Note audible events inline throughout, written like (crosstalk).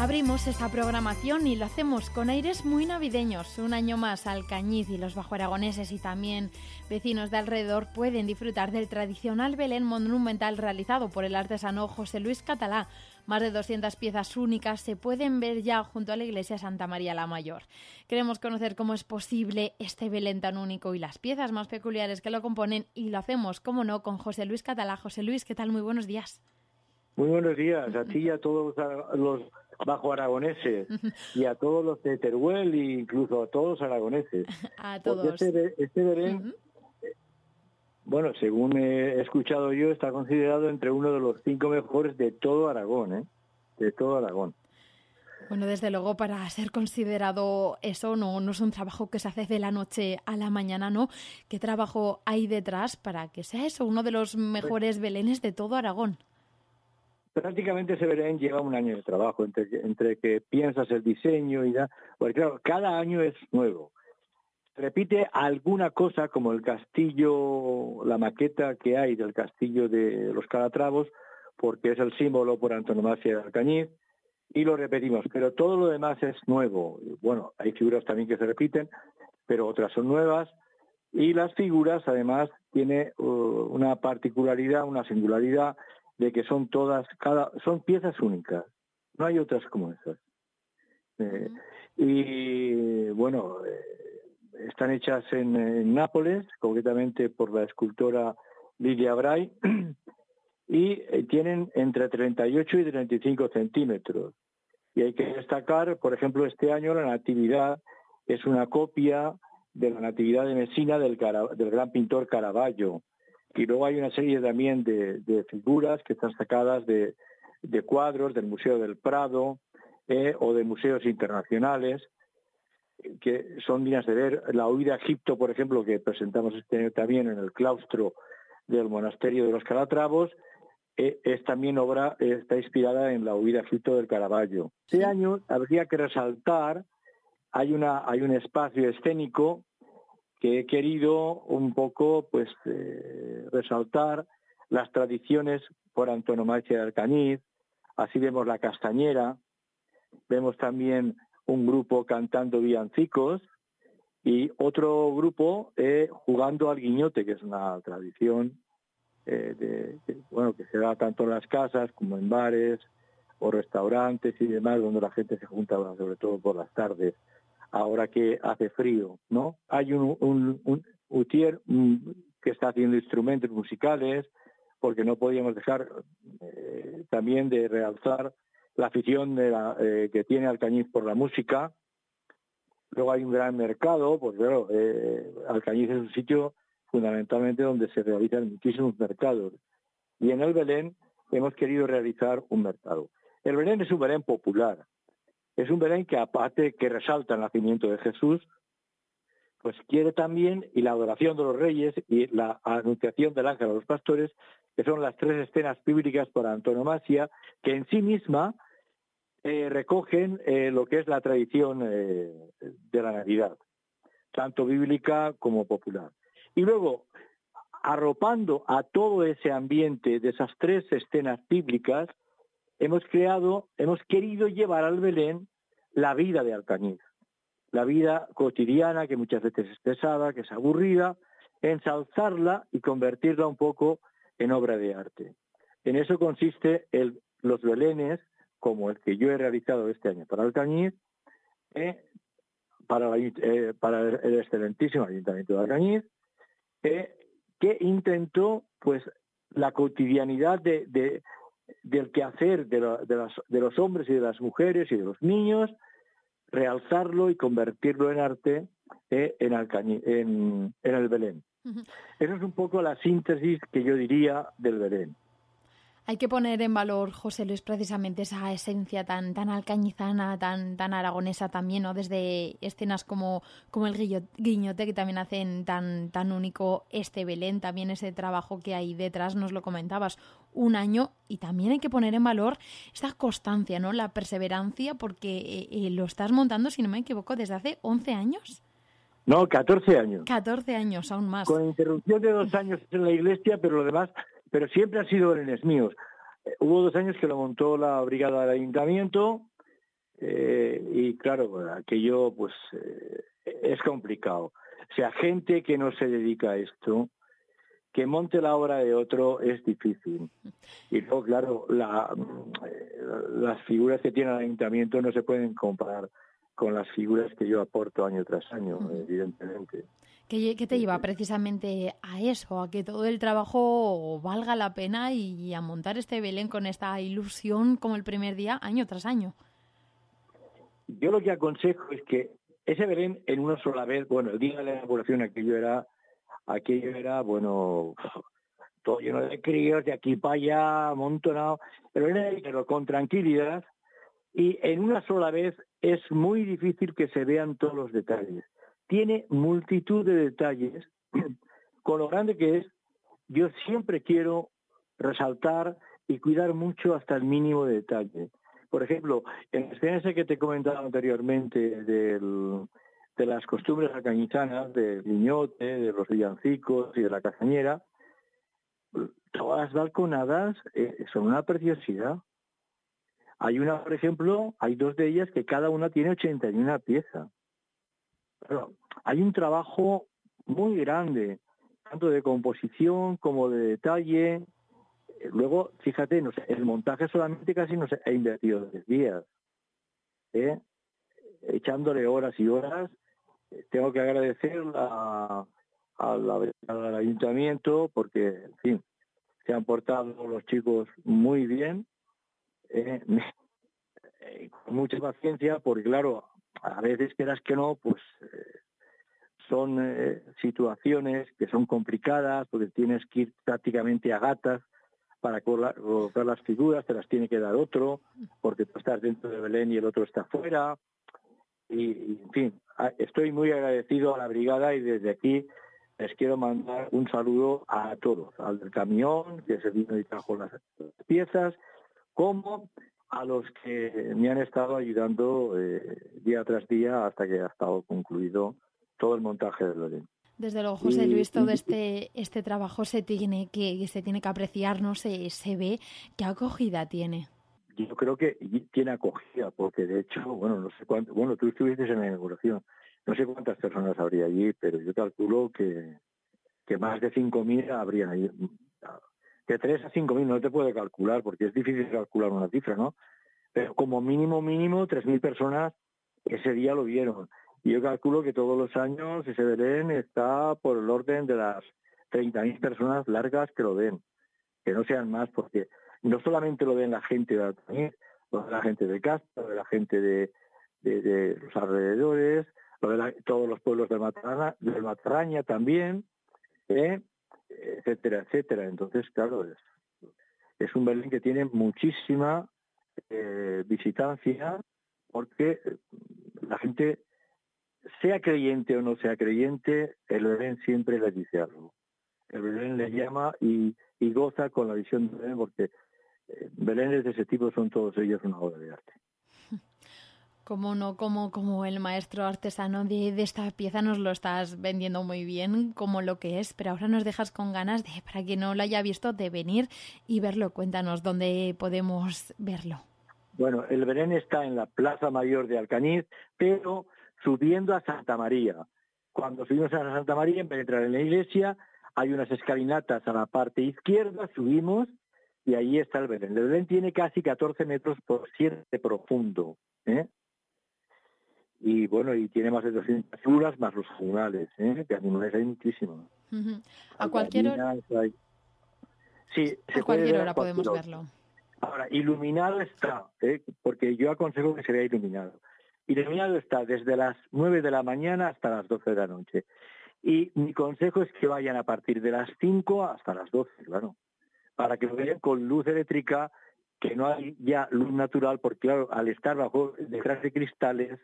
Abrimos esta programación y lo hacemos con aires muy navideños. Un año más, Alcañiz y los bajo aragoneses y también vecinos de alrededor pueden disfrutar del tradicional Belén monumental realizado por el artesano José Luis Catalá. Más de 200 piezas únicas se pueden ver ya junto a la iglesia Santa María la Mayor. Queremos conocer cómo es posible este Belén tan único y las piezas más peculiares que lo componen y lo hacemos, como no, con José Luis Catalá. José Luis, ¿qué tal? Muy buenos días. Muy buenos días a ti y a todos los bajo aragoneses (laughs) y a todos los de Teruel e incluso a todos los aragoneses. (laughs) A todos. este, este Belén, bueno, según he escuchado yo, está considerado entre uno de los cinco mejores de todo Aragón, ¿eh? De todo Aragón. Bueno, desde luego, para ser considerado eso, no, no es un trabajo que se hace de la noche a la mañana, ¿no? ¿Qué trabajo hay detrás para que sea eso, uno de los mejores belenes de todo Aragón? Prácticamente ese Belén lleva un año de trabajo entre, entre que piensas el diseño y da, porque claro, cada año es nuevo. Repite alguna cosa como el castillo, la maqueta que hay del castillo de los Calatravos, porque es el símbolo por antonomasia de Alcañiz, y lo repetimos, pero todo lo demás es nuevo. Bueno, hay figuras también que se repiten, pero otras son nuevas, y las figuras además tiene uh, una particularidad, una singularidad, de que son todas, cada, son piezas únicas, no hay otras como esas. Eh, y bueno, eh, están hechas en, Nápoles, concretamente por la escultora Lidia Bray, (clears throat) y eh, tienen entre 38 y 35 centímetros. Y hay que destacar, por ejemplo, este año la Natividad es una copia de la Natividad de Messina del, del gran pintor Caravaggio. Y luego hay una serie también de, figuras que están sacadas de, cuadros del Museo del Prado eh, o de museos internacionales, que son dignas de ver. La huida a Egipto, por ejemplo, que presentamos este año también en el claustro del monasterio de los Calatravos, eh, es también obra, está inspirada en la huida a Egipto del Caravaggio. Este año habría que resaltar, hay, una, hay un espacio escénico que he querido un poco pues eh, resaltar las tradiciones por antonomasia de Alcañiz, así vemos la castañera, vemos también un grupo cantando villancicos y otro grupo eh, jugando al guiñote, que es una tradición eh, de, bueno que se da tanto en las casas como en bares o restaurantes y demás, donde la gente se junta sobre todo por las tardes ahora que hace frío, ¿no? Hay un, un, un Utier mm, que está haciendo instrumentos musicales, porque no podíamos dejar eh, también de realzar la afición de la, eh, que tiene Alcañiz por la música. Luego hay un gran mercado, pues claro, eh, Alcañiz es un sitio fundamentalmente donde se realizan muchísimos mercados. Y en el Belén hemos querido realizar un mercado. El Belén es un Belén popular, es un Belén que aparte que resalta el nacimiento de Jesús, pues quiere también, y la adoración de los reyes y la anunciación del ángel a los pastores, que son las tres escenas bíblicas por antonomasia, que en sí misma eh, recogen eh, lo que es la tradición eh, de la Navidad, tanto bíblica como popular. Y luego, arropando a todo ese ambiente de esas tres escenas bíblicas, hemos creado, hemos querido llevar al Belén la vida de Alcañiz, la vida cotidiana que muchas veces es pesada, que es aburrida, ensalzarla y convertirla un poco en obra de arte. En eso consiste los belenes, como el que yo he realizado este año para Alcañiz, eh, para, eh, para, el excelentísimo Ayuntamiento de Alcañiz, eh, que intentó pues la cotidianidad de, del quehacer de, de, los hombres y de las mujeres y de los niños, realzarlo y convertirlo en arte eh, en, en, en, el Belén. Esa es un poco la síntesis que yo diría del Belén. Hay que poner en valor, José Luis, precisamente esa esencia tan, tan alcañizana, tan, tan aragonesa también, ¿no? Desde escenas como, como el guiñote, que también hacen tan, tan único este Belén, también ese trabajo que hay detrás, nos lo comentabas, un año, y también hay que poner en valor esta constancia, ¿no? La perseverancia, porque eh, eh, lo estás montando, si no me equivoco, desde hace 11 años. No, 14 años. 14 años, aún más. Con interrupción de dos años en la iglesia, pero lo demás pero siempre ha sido belenes míos. Eh, hubo dos años que lo montó la brigada del ayuntamiento Eh, y claro, aquello pues eh, es complicado. O sea, gente que no se dedica a esto, que monte la obra de otro es difícil. Y luego, claro, la, las figuras que tiene el ayuntamiento no se pueden comparar con las figuras que yo aporto año tras año, evidentemente. ¿Qué, te lleva precisamente a eso, a que todo el trabajo valga la pena y a montar este Belén con esta ilusión como el primer día, año tras año? Yo lo que aconsejo es que ese Belén en una sola vez, bueno, el día de la inauguración aquello era, aquello era, bueno, todo lleno de críos, de aquí para allá, amontonado, pero, pero con tranquilidad y en una sola vez es muy difícil que se vean todos los detalles. Tiene multitud de detalles, (clears throat) con lo grande que es, yo siempre quiero resaltar y cuidar mucho hasta el mínimo detalle. Por ejemplo, en la experiencia que te he comentado anteriormente de las costumbres alcañizanas, del viñote, de los villancicos y de la cazañera, todas las balconadas eh, son una preciosidad. Hay una, por ejemplo, hay dos de ellas que cada una tiene 81 piezas. Pero hay un trabajo muy grande, tanto de composición como de detalle, Luego, fíjate, no sé, el montaje solamente casi no sé, he invertido 10 días. ¿eh? Echándole horas y horas. Tengo que agradecer a, al ayuntamiento porque, en fin, se han portado los chicos muy bien, ¿eh? (laughs) Eh, con mucha paciencia, porque claro, a veces quieras que no, pues son situaciones que son complicadas, porque tienes que ir prácticamente a gatas para colocar las figuras, te las tiene que dar otro, porque tú estás dentro de Belén y el otro está fuera. Y, en fin, estoy muy agradecido a la brigada y desde aquí les quiero mandar un saludo a todos, al del camión que se vino y trajo las piezas, como a los que me han estado ayudando eh, día tras día hasta que ha estado concluido todo el montaje de Belén. Desde luego, José Luis, todo (laughs) este, este trabajo se tiene que, se tiene que apreciar, no se, se ve. ¿Qué acogida tiene? Yo creo que tiene acogida, porque de hecho, bueno, no sé cuánto, bueno, tú estuviste en la inauguración, no sé cuántas personas habría allí, pero yo calculo que, que más de 5.000 habrían allí. De 3 a 5.000 no te puede calcular, porque es difícil calcular una cifra, ¿no? Pero como mínimo, mínimo, 3.000 personas ese día lo vieron. Yo calculo que todos los años ese Belén está por el orden de las 30.000 personas largas que lo ven, que no sean más, porque no solamente lo ven la gente de Altamir, lo ven la gente de Castro, ven la gente de, de, los alrededores, lo ven todos los pueblos de Matraña, de Matraña también, ¿eh? etcétera, etcétera. Entonces, claro, es, es un Belén que tiene muchísima eh, visitancia porque la gente sea creyente o no sea creyente, el Belén siempre le dice algo. El Belén le llama y, goza con la visión de Belén porque eh, Belénes de ese tipo son todos ellos una obra de arte. (laughs) Como no, como, como el maestro artesano de, de, esta pieza nos lo estás vendiendo muy bien, como lo que es, pero ahora nos dejas con ganas de, para que no lo haya visto, de venir y verlo. Cuéntanos dónde podemos verlo. Bueno, el Belén está en la Plaza Mayor de Alcañiz, pero subiendo a Santa María. Cuando subimos a Santa María, en vez de entrar en la iglesia, hay unas escalinatas a la parte izquierda, subimos y ahí está el Belén. El Belén tiene casi 14 metros por 7 de profundo. ¿eh? Y bueno, y tiene más de 200 figuras, más los animales, ¿eh? que animales hay muchísimos. A cualquier hora. Sí, a cualquier hora podemos verlo. Ahora, iluminado está, ¿eh? porque yo aconsejo que se vea iluminado iluminado está desde las 9 de la mañana hasta las 12 de la noche. Y mi consejo es que vayan a partir de las 5 hasta las 12, claro, para que vean con luz eléctrica, que no hay ya luz natural, porque claro, al estar bajo detrás de cristales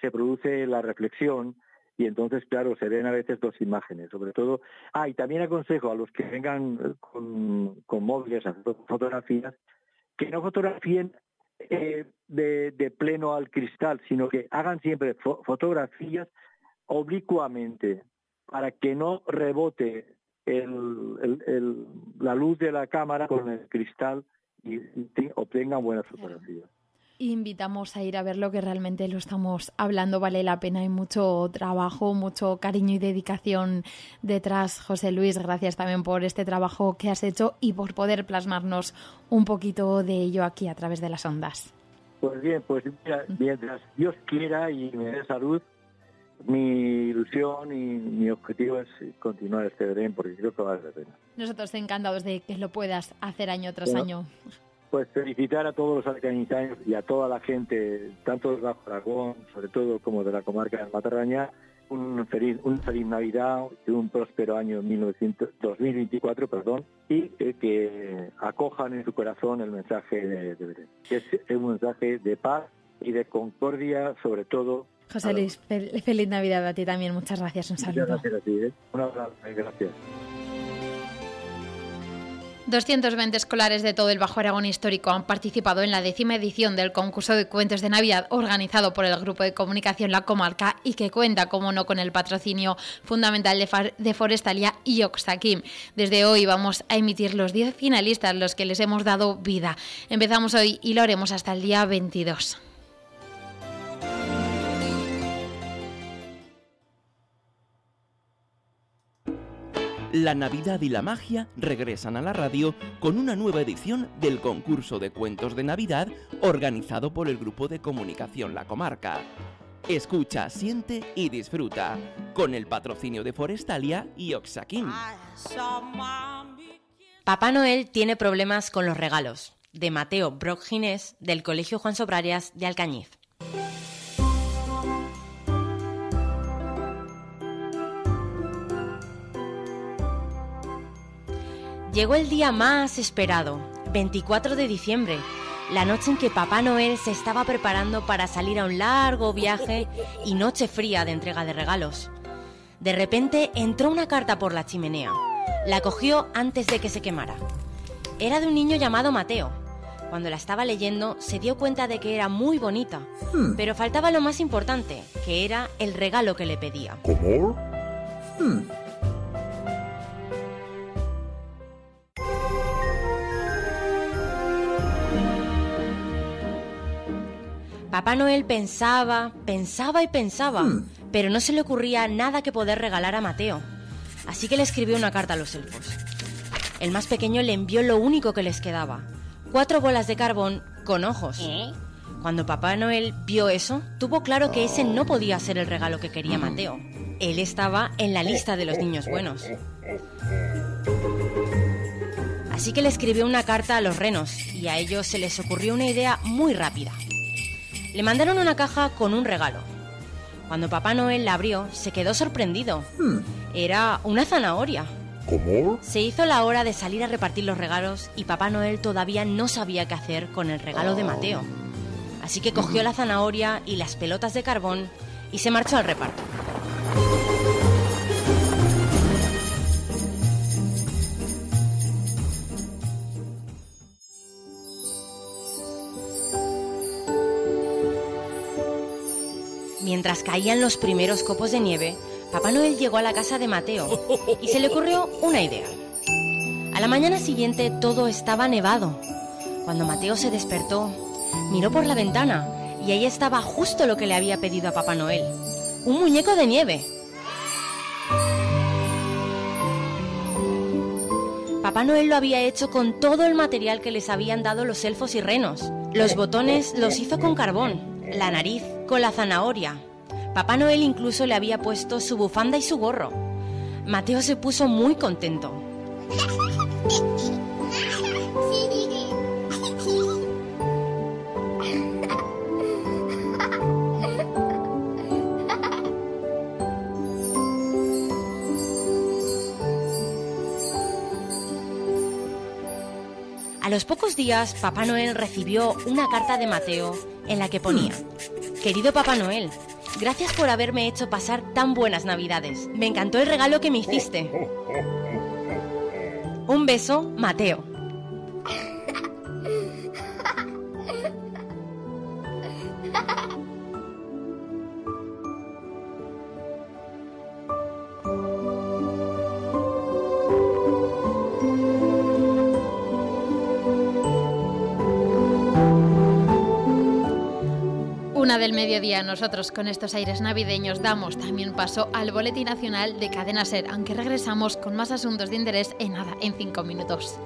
se produce la reflexión y entonces, claro, se ven a veces dos imágenes, sobre todo. Ah, y también aconsejo a los que vengan con, con móviles a fotografías, que no fotografíen eh, de, pleno al cristal, sino que hagan siempre fotografías oblicuamente para que no rebote la luz de la cámara con el cristal y, obtengan buenas fotografías. Invitamos a ir a ver lo que realmente lo estamos hablando, vale la pena, hay mucho trabajo, mucho cariño y dedicación detrás. José Luis, gracias también por este trabajo que has hecho y por poder plasmarnos un poquito de ello aquí a través de las ondas. Pues bien, pues mientras Dios quiera y me dé salud, mi ilusión y mi objetivo es continuar este tren porque creo que vale la pena. Nosotros encantados de que lo puedas hacer año tras año. Pues felicitar a todos los alcanitanos y a toda la gente, tanto del Bajo Aragón, sobre todo como de la comarca de Matarraña, un feliz, un feliz Navidad y un próspero año 2024, perdón, y que acojan en su corazón el mensaje de, de que es un mensaje de paz y de concordia, sobre todo. José Luis, feliz Navidad a ti también. Muchas gracias. Un saludo. Muchas gracias a ti. ¿eh? Un abrazo. Gracias. 220 escolares de todo el Bajo Aragón histórico han participado en la décima edición del concurso de cuentos de Navidad organizado por el Grupo de Comunicación La Comarca y que cuenta, como no, con el patrocinio fundamental de, Forestalia y Oxaquim. Desde hoy vamos a emitir los 10 finalistas, los que les hemos dado vida. Empezamos hoy y lo haremos hasta el día 22. La Navidad y la magia regresan a la radio con una nueva edición del concurso de cuentos de Navidad organizado por el Grupo de Comunicación La Comarca. Escucha, siente y disfruta con el patrocinio de Forestalia y Oxaquim. Papá Noel tiene problemas con los regalos, de Mateo Brock Ginés del Colegio Juan Sobrarias de Alcañiz. Llegó el día más esperado, 24 de diciembre, la noche en que Papá Noel se estaba preparando para salir a un largo viaje y noche fría de entrega de regalos. De repente entró una carta por la chimenea. La cogió antes de que se quemara. Era de un niño llamado Mateo. Cuando la estaba leyendo se dio cuenta de que era muy bonita, hmm. pero faltaba lo más importante, que era el regalo que le pedía. ¿Cómo? Hmm. Papá Noel pensaba, pensaba y pensaba, hmm. pero no se le ocurría nada que poder regalar a Mateo. Así que le escribió una carta a los elfos. El más pequeño le envió lo único que les quedaba, cuatro bolas de carbón con ojos. ¿Eh? Cuando Papá Noel vio eso, tuvo claro que ese no podía ser el regalo que quería hmm. Mateo. Él estaba en la lista de los niños buenos. Así que le escribió una carta a los renos y a ellos se les ocurrió una idea muy rápida. Le mandaron una caja con un regalo. Cuando Papá Noel la abrió, se quedó sorprendido. Hmm. Era una zanahoria. ¿Cómo? Se hizo la hora de salir a repartir los regalos y Papá Noel todavía no sabía qué hacer con el regalo de Mateo. Así que cogió la zanahoria y las pelotas de carbón y se marchó al reparto. Mientras caían los primeros copos de nieve, Papá Noel llegó a la casa de Mateo y se le ocurrió una idea. A la mañana siguiente todo estaba nevado. Cuando Mateo se despertó, miró por la ventana y ahí estaba justo lo que le había pedido a Papá Noel. Un muñeco de nieve. Papá Noel lo había hecho con todo el material que les habían dado los elfos y renos. Los botones los hizo con carbón, la nariz con la zanahoria. Papá Noel incluso le había puesto su bufanda y su gorro. Mateo se puso muy contento. A los pocos días, Papá Noel recibió una carta de Mateo en la que ponía, Querido Papá Noel, gracias por haberme hecho pasar tan buenas navidades. Me encantó el regalo que me hiciste. Un beso, Mateo. (laughs) del mediodía, nosotros con estos aires navideños damos también paso al Boletín Nacional de Cadena Ser, aunque regresamos con más asuntos de interés en nada, en cinco minutos.